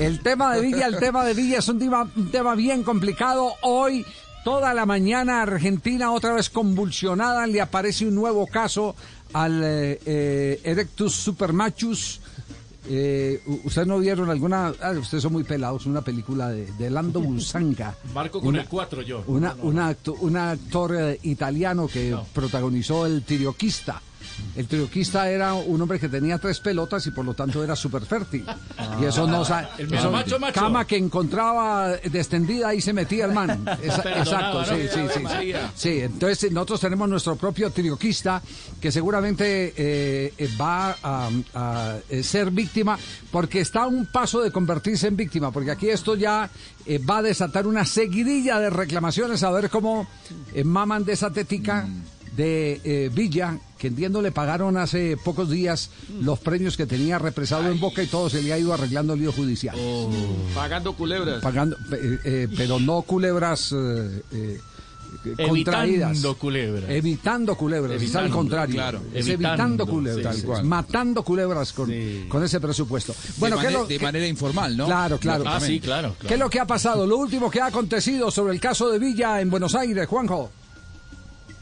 El tema de Villa, el tema de Villa es un tema, un tema bien complicado. Hoy, toda la mañana, Argentina otra vez convulsionada, le aparece un nuevo caso al eh, eh, Erectus Supermachus. Eh, ¿Ustedes no vieron alguna? ah, ustedes son muy pelados, una película de, de Lando Busanga. Marco con Una- el 4 yo. Una, No, no. una acto- un actor eh, italiano que No. protagonizó el Tirioquista. El Tirioquista era un hombre que tenía tres pelotas y por lo tanto era súper fértil. y eso no sa- El eso- macho, macho. cama que encontraba descendida ahí se metía el man. Esa- exacto, ¿no? sí, sí, sí, sí. Entonces nosotros tenemos nuestro propio Tirioquista que seguramente eh, eh, va a, a, eh, ser víctima porque está a un paso de convertirse en víctima, porque aquí esto ya eh, va a desatar una seguidilla de reclamaciones a ver cómo eh, maman de esa tetica de eh, Villa, que entiendo le pagaron hace pocos días los premios que tenía represado en Boca y todo se le ha ido arreglando el lío judicial. Pagando culebras. Pagando, eh, eh, pero no culebras eh, eh, contraídas. Evitando culebras. Evitando culebras, es al Evitando, contrario. claro. Es Evitando, evitando culebras, sí, sí, sí. matando culebras con, con ese presupuesto. Bueno, de, ¿qué es mane- lo de que- manera informal, ¿no? Claro, claro. Ah, sí, claro. ¿Qué es lo que ha pasado? Lo último que ha acontecido sobre el caso de Villa en Buenos Aires, Juanjo.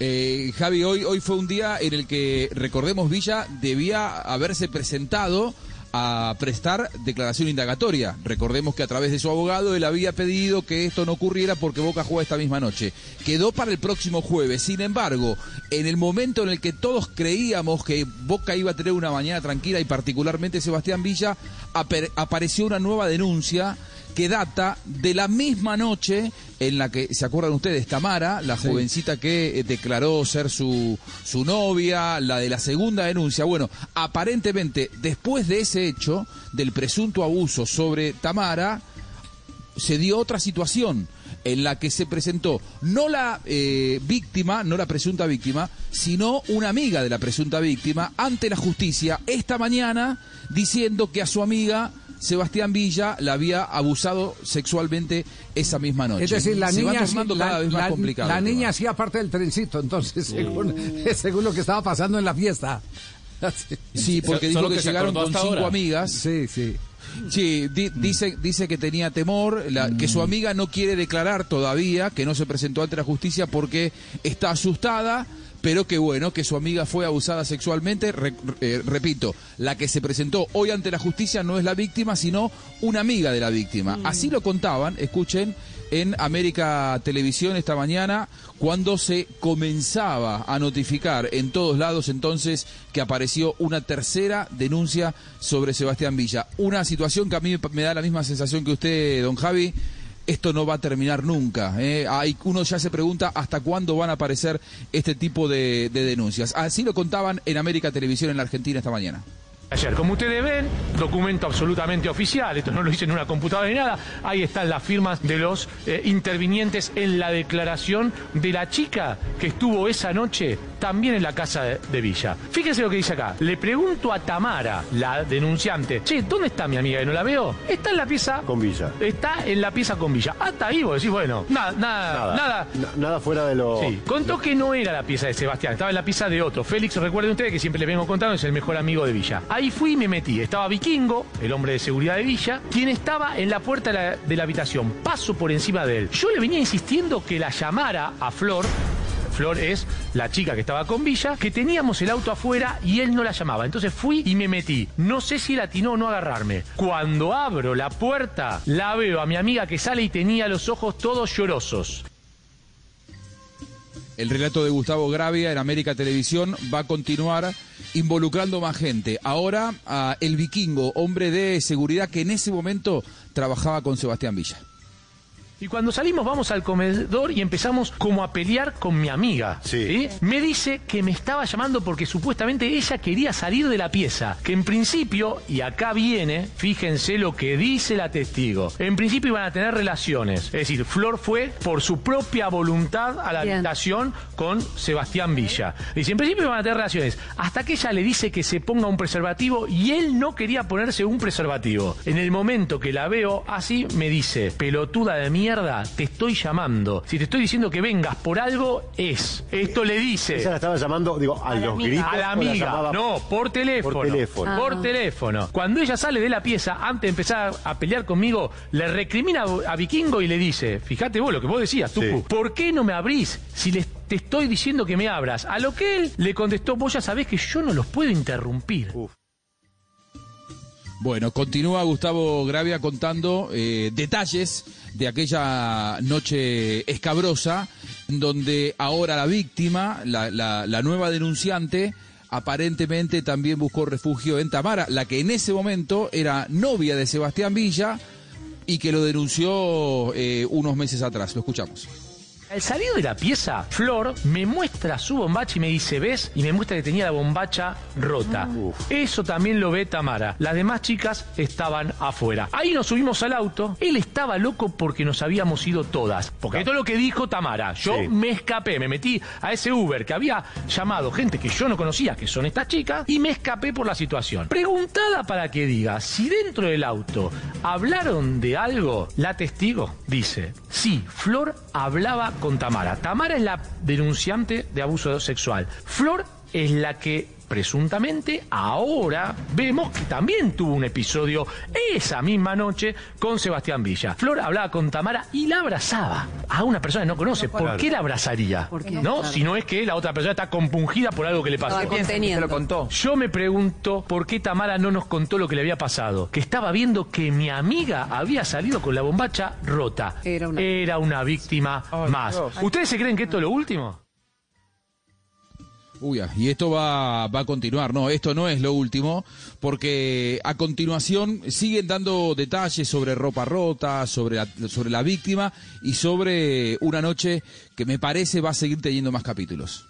Eh, Javi, hoy, hoy fue un día en el que, recordemos, Villa debía haberse presentado a prestar declaración indagatoria. Recordemos que a través de su abogado él había pedido que esto no ocurriera porque Boca juega esta misma noche. Quedó para el próximo jueves. Sin embargo, en el momento en el que todos creíamos que Boca iba a tener una mañana tranquila y particularmente Sebastián Villa, apareció una nueva denuncia que data de la misma noche en la que, ¿se acuerdan ustedes? Tamara, la jovencita que eh, declaró ser su, su novia, la de la segunda denuncia. Bueno, aparentemente, después de ese hecho, del presunto abuso sobre Tamara, se dio otra situación en la que se presentó no la eh, víctima, no la presunta víctima, sino una amiga de la presunta víctima ante la justicia esta mañana diciendo que a su amiga Sebastián Villa la había abusado sexualmente esa misma noche. Es decir, la se niña, va la, cada vez más la- complicado. la niña tema. hacía parte del trencito, entonces, según, según lo que estaba pasando en la fiesta. Sí, porque dijo que, que llegaron con cinco ahora. amigas. Sí, sí. Sí, di- dice, dice que tenía temor, la- que su amiga no quiere declarar todavía, que no se presentó ante la justicia porque está asustada, pero que bueno, que su amiga fue abusada sexualmente. Re- eh, repito, la que se presentó hoy ante la justicia no es la víctima, sino una amiga de la víctima. Así lo contaban, escuchen, en América Televisión esta mañana, cuando se comenzaba a notificar en todos lados entonces que apareció una tercera denuncia sobre Sebastián Villa. Una situación que a mí me- da la misma sensación que usted, don Javi. Esto no va a terminar nunca. ¿eh? Hay, uno ya se pregunta hasta cuándo van a aparecer este tipo de, de denuncias. Así lo contaban en América Televisión en la Argentina esta mañana. Ayer, como ustedes ven, documento absolutamente oficial, esto no lo hice en una computadora ni nada, ahí están las firmas de los eh, intervinientes en la declaración de la chica que estuvo esa noche también en la casa de, de Villa. Fíjense lo que dice acá, le pregunto a Tamara, la denunciante, che, ¿dónde está mi amiga que no la veo? Está en la pieza... Con Villa. Está en la pieza con Villa. Hasta ahí vos decís, bueno, nada, nada, nada. Na- nada fuera de lo. Sí, contó que no era la pieza de Sebastián, estaba en la pieza de otro. Félix, recuerden ustedes que siempre les vengo contando, es el mejor amigo de Villa. Ahí fui y me metí. Estaba Vikingo, el hombre de seguridad de Villa, quien estaba en la puerta de la, de la habitación. Paso por encima de él. Yo le venía insistiendo que la llamara a Flor. Flor es la chica que estaba con Villa, que teníamos el auto afuera y él no la llamaba. Entonces fui y me metí. No sé si él atinó o no agarrarme. Cuando abro la puerta, la veo a mi amiga que sale y tenía los ojos todos llorosos. El relato de Gustavo Gravia en América Televisión va a continuar involucrando más gente. Ahora el vikingo, hombre de seguridad que en ese momento trabajaba con Sebastián Villa. Y cuando salimos vamos al comedor y empezamos como a pelear con mi amiga. Sí. Me dice que me estaba llamando porque supuestamente ella quería salir de la pieza. Que en principio, y acá viene, fíjense lo que dice la testigo. En principio iban a tener relaciones. Es decir, Flor fue por su propia voluntad a la Bien. habitación con Sebastián Villa. Dice, en principio iban a tener relaciones. Hasta que ella le dice que se ponga un preservativo y él no quería ponerse un preservativo. En el momento que la veo así, me dice, pelotuda de mierda mierda te estoy llamando. Si te estoy diciendo que vengas por algo, es. Esto le dice. Ella la estaba llamando, digo, a, los gritos. A la amiga, no, por teléfono. Por teléfono. Por Ah. teléfono. Cuando ella sale de la pieza, antes de empezar a pelear conmigo, le recrimina a Vikingo y le dice, fíjate vos lo que vos decías, Tucu, Sí. ¿por qué no me abrís si les te estoy diciendo que me abras? A lo que él le contestó, vos ya sabés que yo no los puedo interrumpir. Bueno, continúa Gustavo Gravia contando eh, detalles de aquella noche escabrosa, donde ahora la víctima, la, la- la nueva denunciante, aparentemente también buscó refugio en Tamara, la que en ese momento era novia de Sebastián Villa y que lo denunció eh, unos meses atrás. Lo escuchamos. Al salir de la pieza, Flor me muestra su bombacha y me dice, ¿ves? Y me muestra que tenía la bombacha rota. Eso también lo ve Tamara. Las demás chicas estaban afuera. Ahí nos subimos al auto. Él estaba loco porque nos habíamos ido todas. Porque es lo que dijo Tamara. Yo Sí. me escapé, me metí a ese Uber que había llamado gente que yo no conocía, que son estas chicas, y me escapé por la situación. Preguntada para que diga si dentro del auto hablaron de algo, la testigo dice, sí, Flor hablaba con Tamara. Tamara es la denunciante de abuso sexual. Flor es la que presuntamente ahora vemos que también tuvo un episodio esa misma noche con Sebastián Villa. Flor hablaba con Tamara y la abrazaba a una persona que no conoce. ¿Por qué la abrazaría? ¿Por qué? ¿No? Claro. Si no es que la otra persona está compungida por algo que le pasó. Estaba conteniendo. contó? Yo me pregunto por qué Tamara no nos contó lo que le había pasado. Que estaba viendo que mi amiga había salido con la bombacha rota. Era una- Era una víctima más. ¿Ustedes se creen que esto es lo último? Uy, ah, y esto va, va a continuar. No, esto no es lo último, porque a continuación siguen dando detalles sobre ropa rota, sobre la, sobre la víctima y sobre una noche que me parece va a seguir teniendo más capítulos.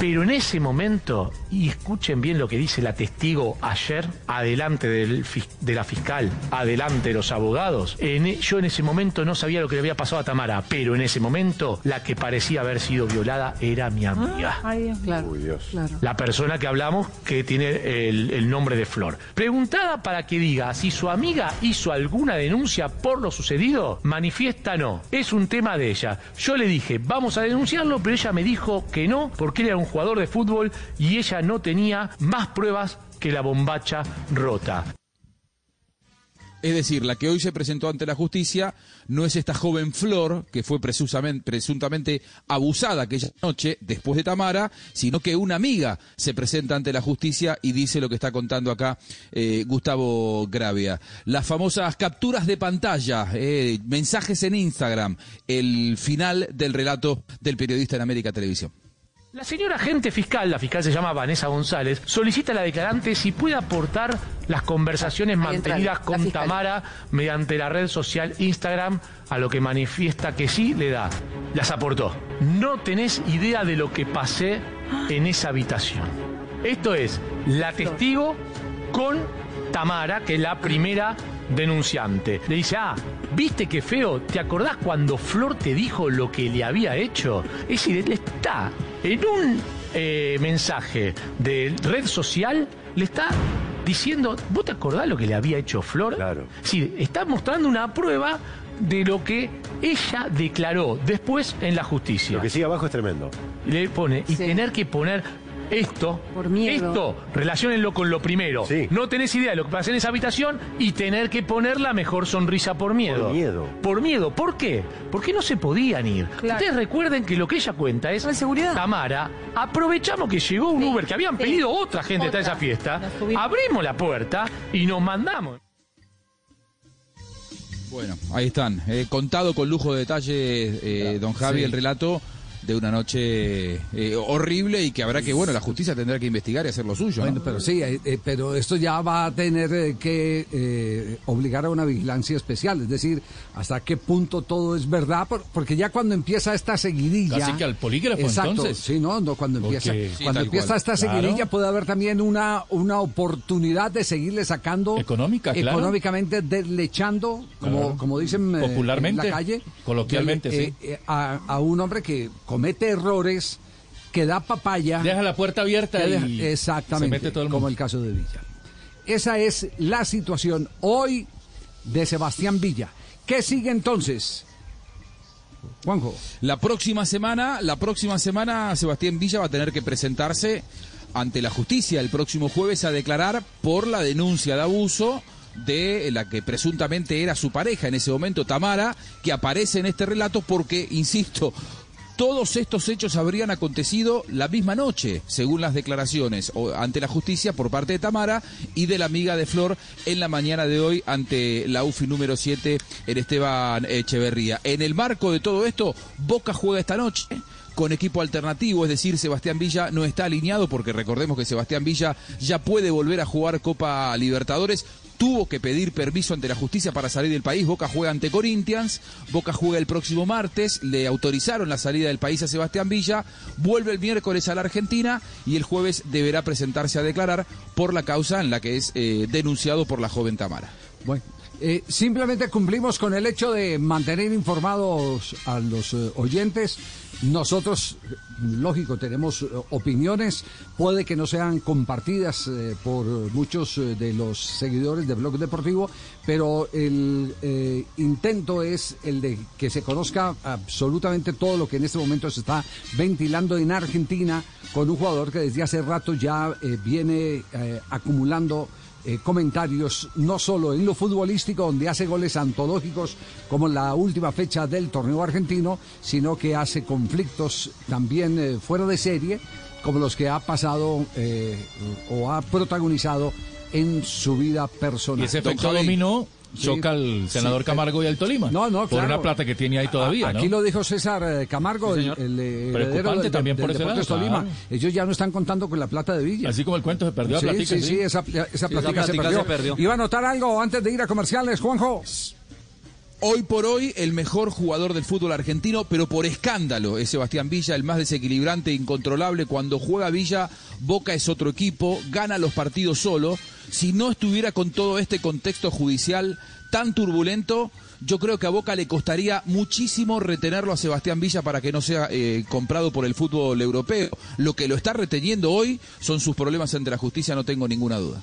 Pero en ese momento, y escuchen bien lo que dice la testigo ayer, adelante del de la fiscal, adelante de los abogados, en e- yo en ese momento no sabía lo que le había pasado a Tamara, pero en ese momento la que parecía haber sido violada era mi amiga. Claro. Uy, Dios. Claro. La persona que hablamos que tiene el, el nombre de Flor. Preguntada para que diga si su amiga hizo alguna denuncia por lo sucedido, manifiesta no. Es un tema de ella. Yo le dije, vamos a denunciarlo, pero ella me dijo que no, porque él era un jugador de fútbol y ella no tenía más pruebas que la bombacha rota. Es decir, la que hoy se presentó ante la justicia no es esta joven Flor, que fue presuntamente abusada aquella noche después de Tamara, sino que una amiga se presenta ante la justicia y dice lo que está contando acá eh, Gustavo Gravia. Las famosas capturas de pantalla, eh, mensajes en Instagram, el final del relato del periodista en América Televisión. La señora agente fiscal, la fiscal se llama Vanessa González, solicita a la declarante si puede aportar las conversaciones mantenidas con. Tamara mediante la red social Instagram, a lo que manifiesta que sí le da. Las aportó. No tenés idea de lo que pasé en esa habitación. Esto es la testigo con Tamara, que es la primera denunciante. Le dice, ah, ¿viste qué feo? ¿Te acordás cuando Flor te dijo lo que le había hecho? Es decir, él está en un eh, mensaje de red social, le está diciendo, ¿vos te acordás lo que le había hecho Flor? Claro. Sí, está mostrando una prueba de lo que ella declaró después en la justicia Lo que sigue abajo es tremendo. le pone y Sí. tener que poner esto, Por miedo. esto, relaciónenlo con lo primero. Sí. No tenés idea de lo que pasa en esa habitación y tener que poner la mejor sonrisa por miedo. Por miedo. Por miedo. ¿Por qué? Porque no se podían ir. Claro. Ustedes recuerden que lo que ella cuenta es No hay seguridad. Tamara, aprovechamos que llegó un Sí, Uber que habían sí. pedido otra gente está Otra. esa fiesta, abrimos la puerta y nos mandamos. Bueno, ahí están. Eh, contado con lujo de detalle, eh, don Javi, Sí. el relato de una noche eh, horrible y que habrá que, bueno, la justicia tendrá que investigar y hacer lo suyo. ¿no? Bueno, pero sí, eh, eh, pero esto ya va a tener eh, que eh, obligar a una vigilancia especial, es decir, hasta qué punto todo es verdad, por- porque ya cuando empieza esta seguidilla... Casi que al polígrafo, Exacto, entonces. sí, no, no cuando Porque- empieza, Sí, cuando empieza cual. esta Claro. seguidilla puede haber también una, una oportunidad de seguirle sacando... Económica, claro. Económicamente deslechando, como, Claro. como dicen Popularmente, en la calle... coloquialmente, sí. eh, a, a un hombre que comete errores, que da papaya... Deja la puerta abierta y deja- exactamente, se mete todo el mundo. como el caso de Villa. Esa es la situación hoy de Sebastián Villa. ¿Qué sigue entonces? Juanjo. La próxima semana, la próxima semana Sebastián Villa va a tener que presentarse ante la justicia el próximo jueves a declarar por la denuncia de abuso de la que presuntamente era su pareja en ese momento, Tamara, que aparece en este relato porque, insisto, todos estos hechos habrían acontecido la misma noche, según las declaraciones ante la justicia por parte de Tamara y de la amiga de Flor en la mañana de hoy ante la UFI número 7 en Esteban Echeverría. En el marco de todo esto, Boca juega esta noche con equipo alternativo, es decir, Sebastián Villa no está alineado porque recordemos que Sebastián Villa ya puede volver a jugar Copa Libertadores. Tuvo que pedir permiso ante la justicia para salir del país. Boca juega ante Corinthians. Boca juega el próximo martes. Le autorizaron la salida del país a Sebastián Villa. Vuelve el miércoles a la Argentina y el jueves deberá presentarse a declarar por la causa en la que es eh, denunciado por la joven Tamara. Bueno, eh, simplemente cumplimos con el hecho de mantener informados a los eh, oyentes. Nosotros, lógico, tenemos eh, opiniones, puede que no sean compartidas eh, por muchos eh, de los seguidores de Blog Deportivo, pero el intento es el de que se conozca absolutamente todo lo que en este momento se está ventilando en Argentina con un jugador que desde hace rato ya viene acumulando eh, comentarios no solo en lo futbolístico, donde hace goles antológicos como en la última fecha del torneo argentino, sino que hace conflictos también eh, fuera de serie, como los que ha pasado eh, o ha protagonizado en su vida personal. Y ese efecto dominó. Choca al senador Sí. Camargo y al Tolima. No, no, Por una plata que tiene ahí todavía, Aquí ¿no? lo dijo César eh, Camargo, el, el, eh, heredero Preocupante de- también del por ese lado, Tolima. claro. Ellos ya no están contando con la plata de Villa. Así como el cuento se perdió sí, platica, sí, sí, esa, esa platica se, platica perdió. se perdió. ¿Iba a notar algo antes de ir a comerciales, Juanjo? Hoy por hoy, el mejor jugador del fútbol argentino, pero por escándalo, es Sebastián Villa, el más desequilibrante, incontrolable. Cuando juega Villa, Boca es otro equipo, gana los partidos solo. Si no estuviera con todo este contexto judicial tan turbulento, yo creo que a Boca le costaría muchísimo retenerlo a Sebastián Villa para que no sea eh, comprado por el fútbol europeo. Lo que lo está reteniendo hoy son sus problemas ante la justicia, no tengo ninguna duda.